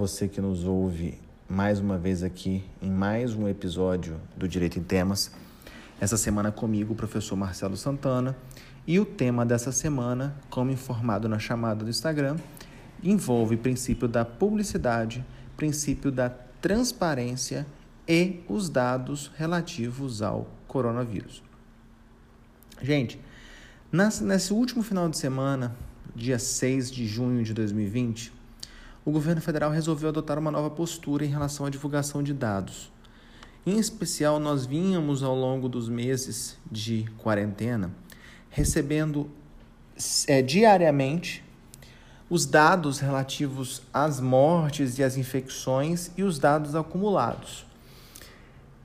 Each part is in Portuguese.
Você que nos ouve mais uma vez aqui em mais um episódio do Direito em Temas. Essa semana comigo, o professor Marcelo Santana, e o tema dessa semana, como informado na chamada do Instagram, envolve princípio da publicidade, princípio da transparência e os dados relativos ao coronavírus. Gente, nesse último final de semana, dia 6 de junho de 2020, o governo federal resolveu adotar uma nova postura em relação à divulgação de dados. Em especial, nós vínhamos ao longo dos meses de quarentena recebendo é, diariamente os dados relativos às mortes e às infecções e os dados acumulados.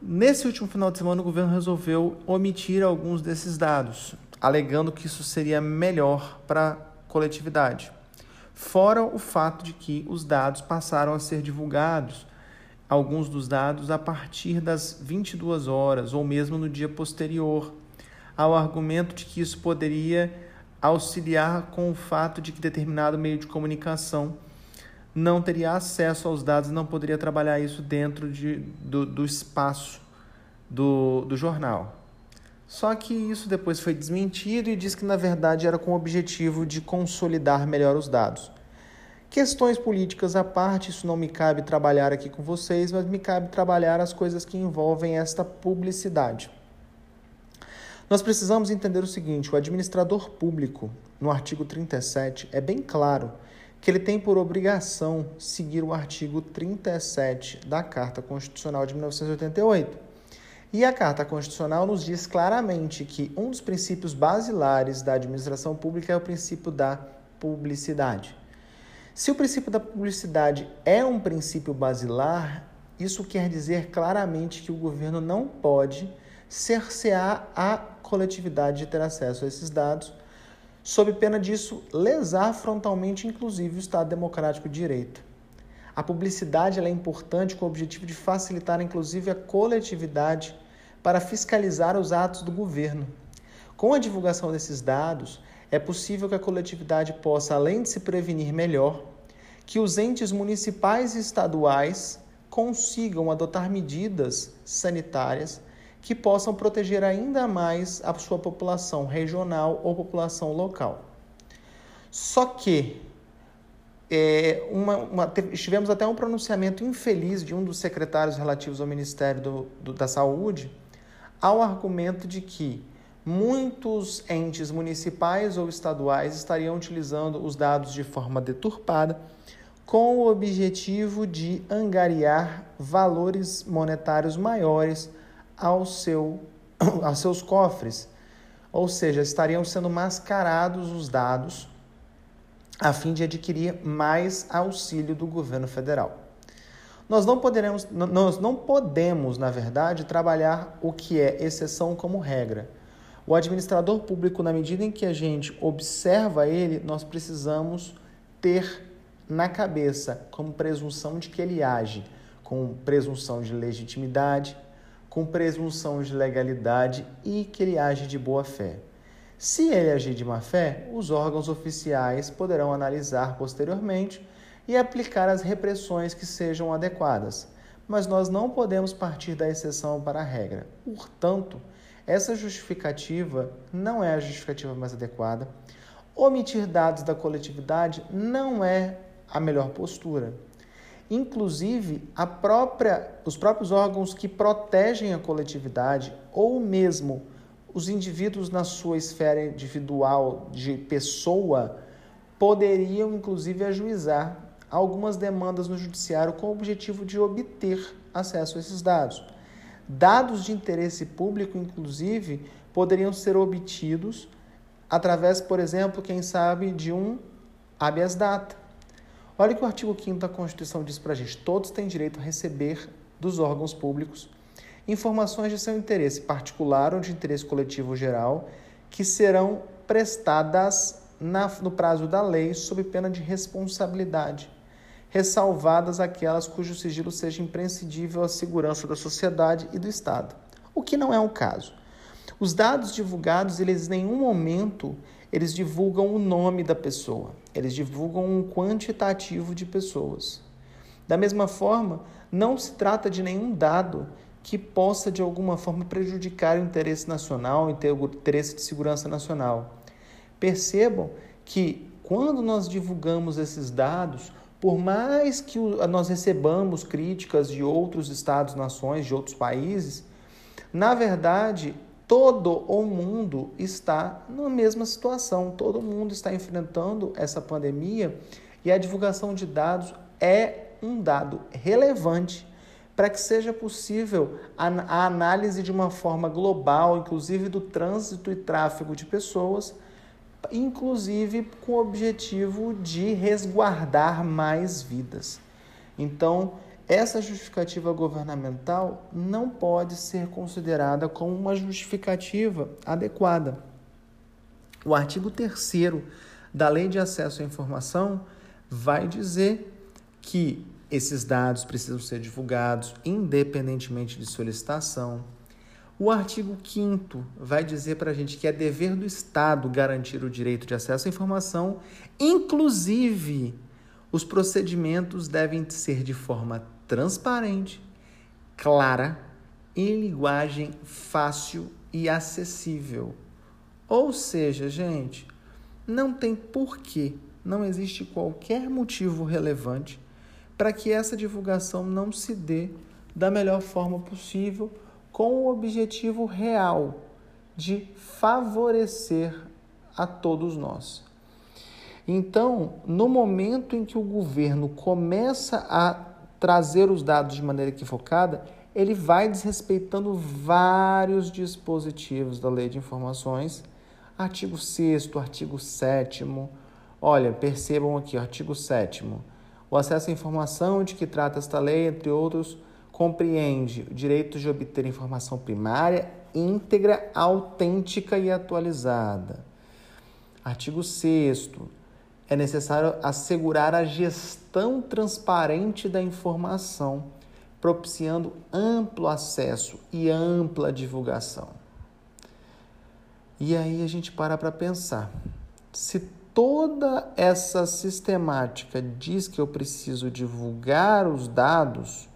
Nesse último final de semana, o governo resolveu omitir alguns desses dados, alegando que isso seria melhor para a coletividade. Fora o fato de que os dados passaram a ser divulgados, alguns dos dados a partir das 22 horas ou mesmo no dia posterior, ao argumento de que isso poderia auxiliar com o fato de que determinado meio de comunicação não teria acesso aos dados e não poderia trabalhar isso dentro de, do, do espaço do, do jornal. Só que isso depois foi desmentido e diz que, na verdade, era com o objetivo de consolidar melhor os dados. Questões políticas à parte, isso não me cabe trabalhar aqui com vocês, mas me cabe trabalhar as coisas que envolvem esta publicidade. Nós precisamos entender o seguinte: o administrador público, no artigo 37, é bem claro que ele tem por obrigação seguir o artigo 37 da Carta Constitucional de 1988. E a Carta Constitucional nos diz claramente que um dos princípios basilares da administração pública é o princípio da publicidade. Se o princípio da publicidade é um princípio basilar, isso quer dizer claramente que o governo não pode cercear a coletividade de ter acesso a esses dados sob pena disso lesar frontalmente, inclusive, o Estado Democrático de Direito. A publicidade é importante com o objetivo de facilitar, inclusive, a coletividade para fiscalizar os atos do governo. Com a divulgação desses dados, é possível que a coletividade possa, além de se prevenir melhor, que os entes municipais e estaduais consigam adotar medidas sanitárias que possam proteger ainda mais a sua população regional ou população local. Só que é, uma, uma, tivemos até um pronunciamento infeliz de um dos secretários relativos ao Ministério do, do, da Saúde, ao argumento de que muitos entes municipais ou estaduais estariam utilizando os dados de forma deturpada, com o objetivo de angariar valores monetários maiores ao seu, aos seus cofres, ou seja, estariam sendo mascarados os dados a fim de adquirir mais auxílio do governo federal. Nós não poderemos, nós não podemos, na verdade, trabalhar o que é exceção como regra. O administrador público, na medida em que a gente observa ele, nós precisamos ter na cabeça como presunção de que ele age com presunção de legitimidade, com presunção de legalidade e que ele age de boa fé. Se ele agir de má fé, os órgãos oficiais poderão analisar posteriormente e aplicar as repressões que sejam adequadas. Mas nós não podemos partir da exceção para a regra. Portanto, essa justificativa não é a justificativa mais adequada. Omitir dados da coletividade não é a melhor postura. Inclusive, própria, os próprios órgãos que protegem a coletividade ou mesmo os indivíduos na sua esfera individual de pessoa poderiam inclusive ajuizar algumas demandas no judiciário com o objetivo de obter acesso a esses dados. Dados de interesse público, inclusive, poderiam ser obtidos através, por exemplo, quem sabe, de um habeas data. Olha que o artigo 5 da Constituição diz para a gente: todos têm direito a receber dos órgãos públicos informações de seu interesse particular ou de interesse coletivo geral que serão prestadas na, no prazo da lei sob pena de responsabilidade, ressalvadas aquelas cujo sigilo seja imprescindível à segurança da sociedade e do Estado, o que não é o caso. Os dados divulgados, eles em nenhum momento eles divulgam o nome da pessoa, eles divulgam um quantitativo de pessoas. Da mesma forma, não se trata de nenhum dado que possa de alguma forma prejudicar o interesse nacional, o interesse de segurança nacional. Percebam que quando nós divulgamos esses dados, por mais que nós recebamos críticas de outros estados, nações, de outros países, na verdade, todo o mundo está na mesma situação, todo mundo está enfrentando essa pandemia e a divulgação de dados é um dado relevante para que seja possível a, análise de uma forma global, inclusive do trânsito e tráfego de pessoas, inclusive com o objetivo de resguardar mais vidas. Então, essa justificativa governamental não pode ser considerada como uma justificativa adequada. O artigo 3 da Lei de Acesso à Informação vai dizer que esses dados precisam ser divulgados independentemente de solicitação. O artigo 5 vai dizer para a gente que é dever do Estado garantir o direito de acesso à informação, inclusive os procedimentos devem ser de forma transparente, clara, em linguagem fácil e acessível. Ou seja, gente, não tem porquê, não existe qualquer motivo relevante para que essa divulgação não se dê da melhor forma possível, com o objetivo real de favorecer a todos nós. Então, no momento em que o governo começa a trazer os dados de maneira equivocada, ele vai desrespeitando vários dispositivos da Lei de Informações, artigo 6 artigo 7 Olha, percebam aqui, artigo 7 O acesso à informação de que trata esta lei, entre outros, compreende o direito de obter informação primária, íntegra, autêntica e atualizada. Artigo 6 é necessário assegurar a gestão transparente da informação, propiciando amplo acesso e ampla divulgação. E aí a gente para para pensar. Se toda essa sistemática diz que eu preciso divulgar os dados,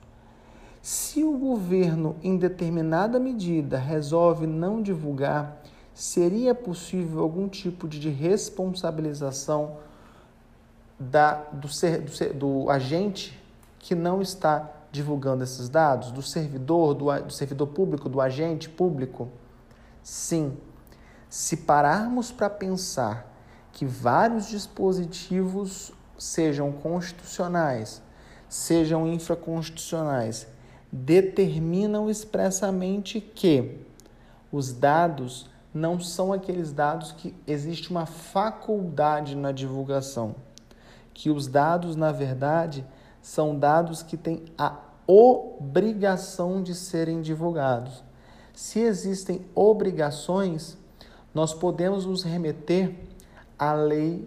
se o governo, em determinada medida, resolve não divulgar, seria possível algum tipo de responsabilização da, do, ser, do, do agente que não está divulgando esses dados, do servidor, do, do servidor público, do agente público? Sim. Se pararmos para pensar que vários dispositivos, sejam constitucionais, sejam infraconstitucionais, determinam expressamente que os dados não são aqueles dados que existe uma faculdade na divulgação que os dados, na verdade, são dados que têm a obrigação de serem divulgados. Se existem obrigações, nós podemos nos remeter à Lei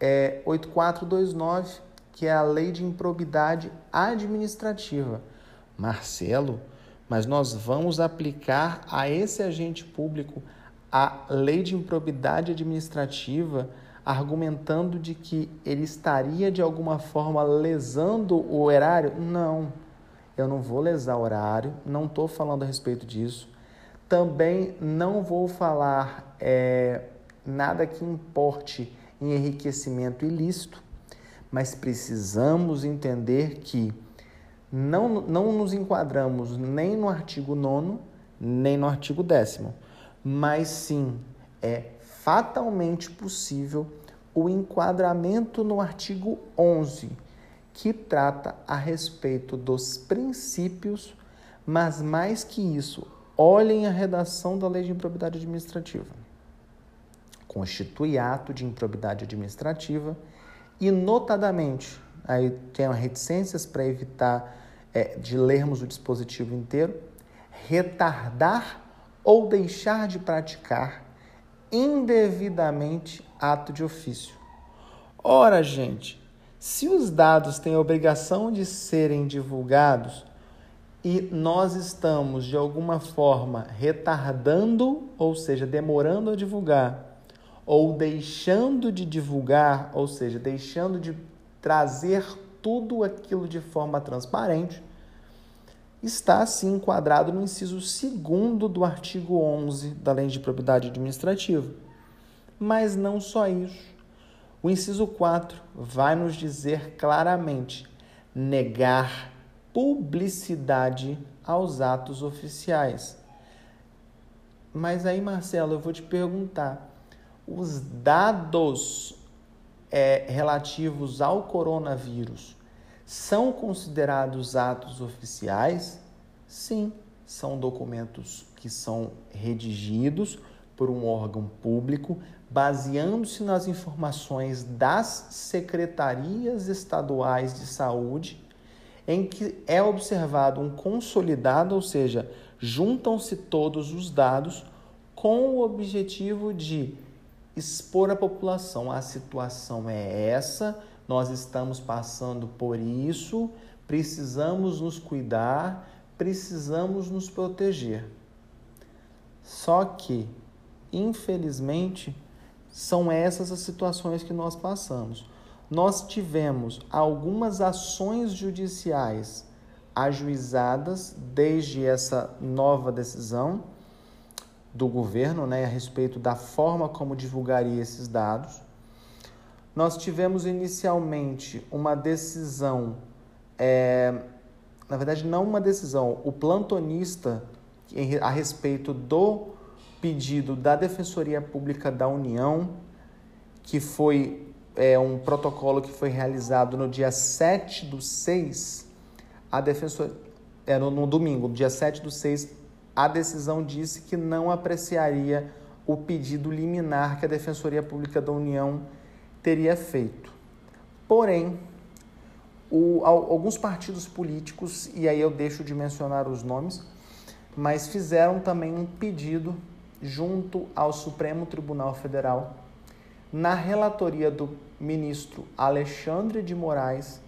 é, 8429, que é a Lei de Improbidade Administrativa. Marcelo, mas nós vamos aplicar a esse agente público a Lei de Improbidade Administrativa argumentando de que ele estaria de alguma forma lesando o erário? Não, eu não vou lesar o horário, não estou falando a respeito disso. Também não vou falar é, nada que importe em enriquecimento ilícito, mas precisamos entender que não, não nos enquadramos nem no artigo 9, nem no artigo 10, mas sim é fatalmente possível o enquadramento no artigo 11, que trata a respeito dos princípios, mas mais que isso, olhem a redação da Lei de Improbidade Administrativa. Constitui ato de improbidade administrativa e, notadamente, aí tenho reticências para evitar é, de lermos o dispositivo inteiro, retardar ou deixar de praticar indevidamente ato de ofício. Ora, gente, se os dados têm a obrigação de serem divulgados e nós estamos de alguma forma retardando, ou seja, demorando a divulgar, ou deixando de divulgar, ou seja, deixando de trazer tudo aquilo de forma transparente, está assim enquadrado no inciso 2 do artigo 11 da Lei de Propriedade Administrativa. Mas não só isso. O inciso 4 vai nos dizer claramente negar publicidade aos atos oficiais. Mas aí, Marcelo, eu vou te perguntar: os dados é, relativos ao coronavírus são considerados atos oficiais? Sim, são documentos que são redigidos por um órgão público, baseando-se nas informações das secretarias estaduais de saúde, em que é observado um consolidado, ou seja, juntam-se todos os dados com o objetivo de expor à população a situação é essa, nós estamos passando por isso, precisamos nos cuidar, precisamos nos proteger. Só que, infelizmente, são essas as situações que nós passamos. Nós tivemos algumas ações judiciais ajuizadas desde essa nova decisão do governo né, a respeito da forma como divulgaria esses dados. Nós tivemos inicialmente uma decisão, é, na verdade, não uma decisão, o plantonista a respeito do pedido da Defensoria Pública da União, que foi é, um protocolo que foi realizado no dia 7 do 6, a Defensoria, é, no, no domingo, dia 7 do 6, a decisão disse que não apreciaria o pedido liminar que a Defensoria Pública da União teria feito. Porém, o, alguns partidos políticos, e aí eu deixo de mencionar os nomes, mas fizeram também um pedido junto ao Supremo Tribunal Federal, na relatoria do ministro Alexandre de Moraes,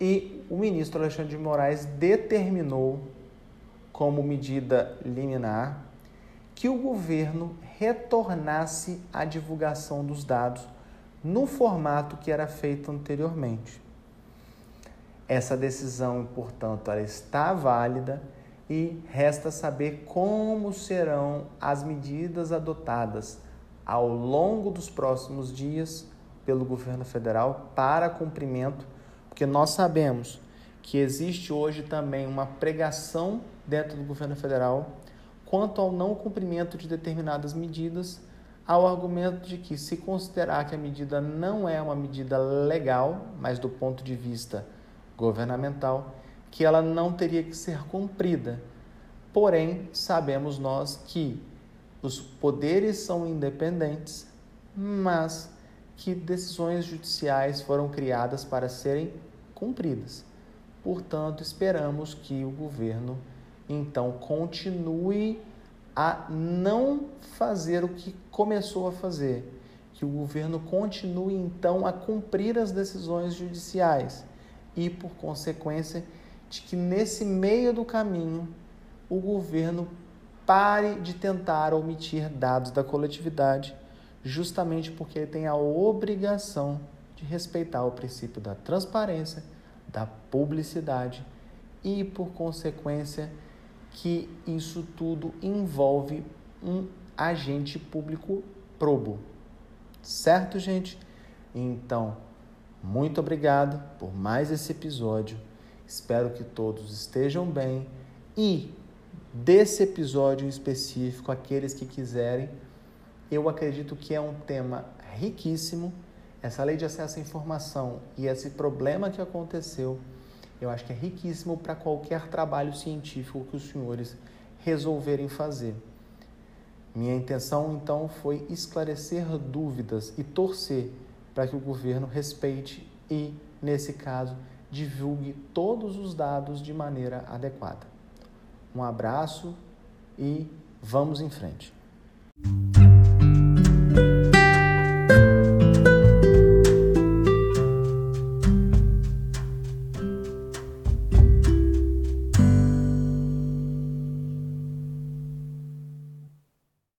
e o ministro Alexandre de Moraes determinou como medida liminar que o governo retornasse à divulgação dos dados no formato que era feito anteriormente. Essa decisão, portanto, ela está válida e resta saber como serão as medidas adotadas ao longo dos próximos dias pelo governo federal para cumprimento, porque nós sabemos que existe hoje também uma pregação dentro do governo federal quanto ao não cumprimento de determinadas medidas, ao argumento de que, se considerar que a medida não é uma medida legal, mas do ponto de vista governamental, que ela não teria que ser cumprida. Porém, sabemos nós que os poderes são independentes, mas que decisões judiciais foram criadas para serem cumpridas. Portanto, esperamos que o governo então, continue a não fazer o que começou a fazer. Que o governo continue, então, a cumprir as decisões judiciais e, por consequência, de que nesse meio do caminho o governo pare de tentar omitir dados da coletividade, justamente porque ele tem a obrigação de respeitar o princípio da transparência, da publicidade e, por consequência, que isso tudo envolve um agente público probo. Certo, gente? Então, muito obrigado por mais esse episódio. Espero que todos estejam bem e desse episódio em específico, aqueles que quiserem, eu acredito que é um tema riquíssimo. Essa lei de acesso à informação e esse problema que aconteceu eu acho que é riquíssimo para qualquer trabalho científico que os senhores resolverem fazer. Minha intenção, então, foi esclarecer dúvidas e torcer para que o governo respeite e, nesse caso, divulgue todos os dados de maneira adequada. Um abraço e vamos em frente.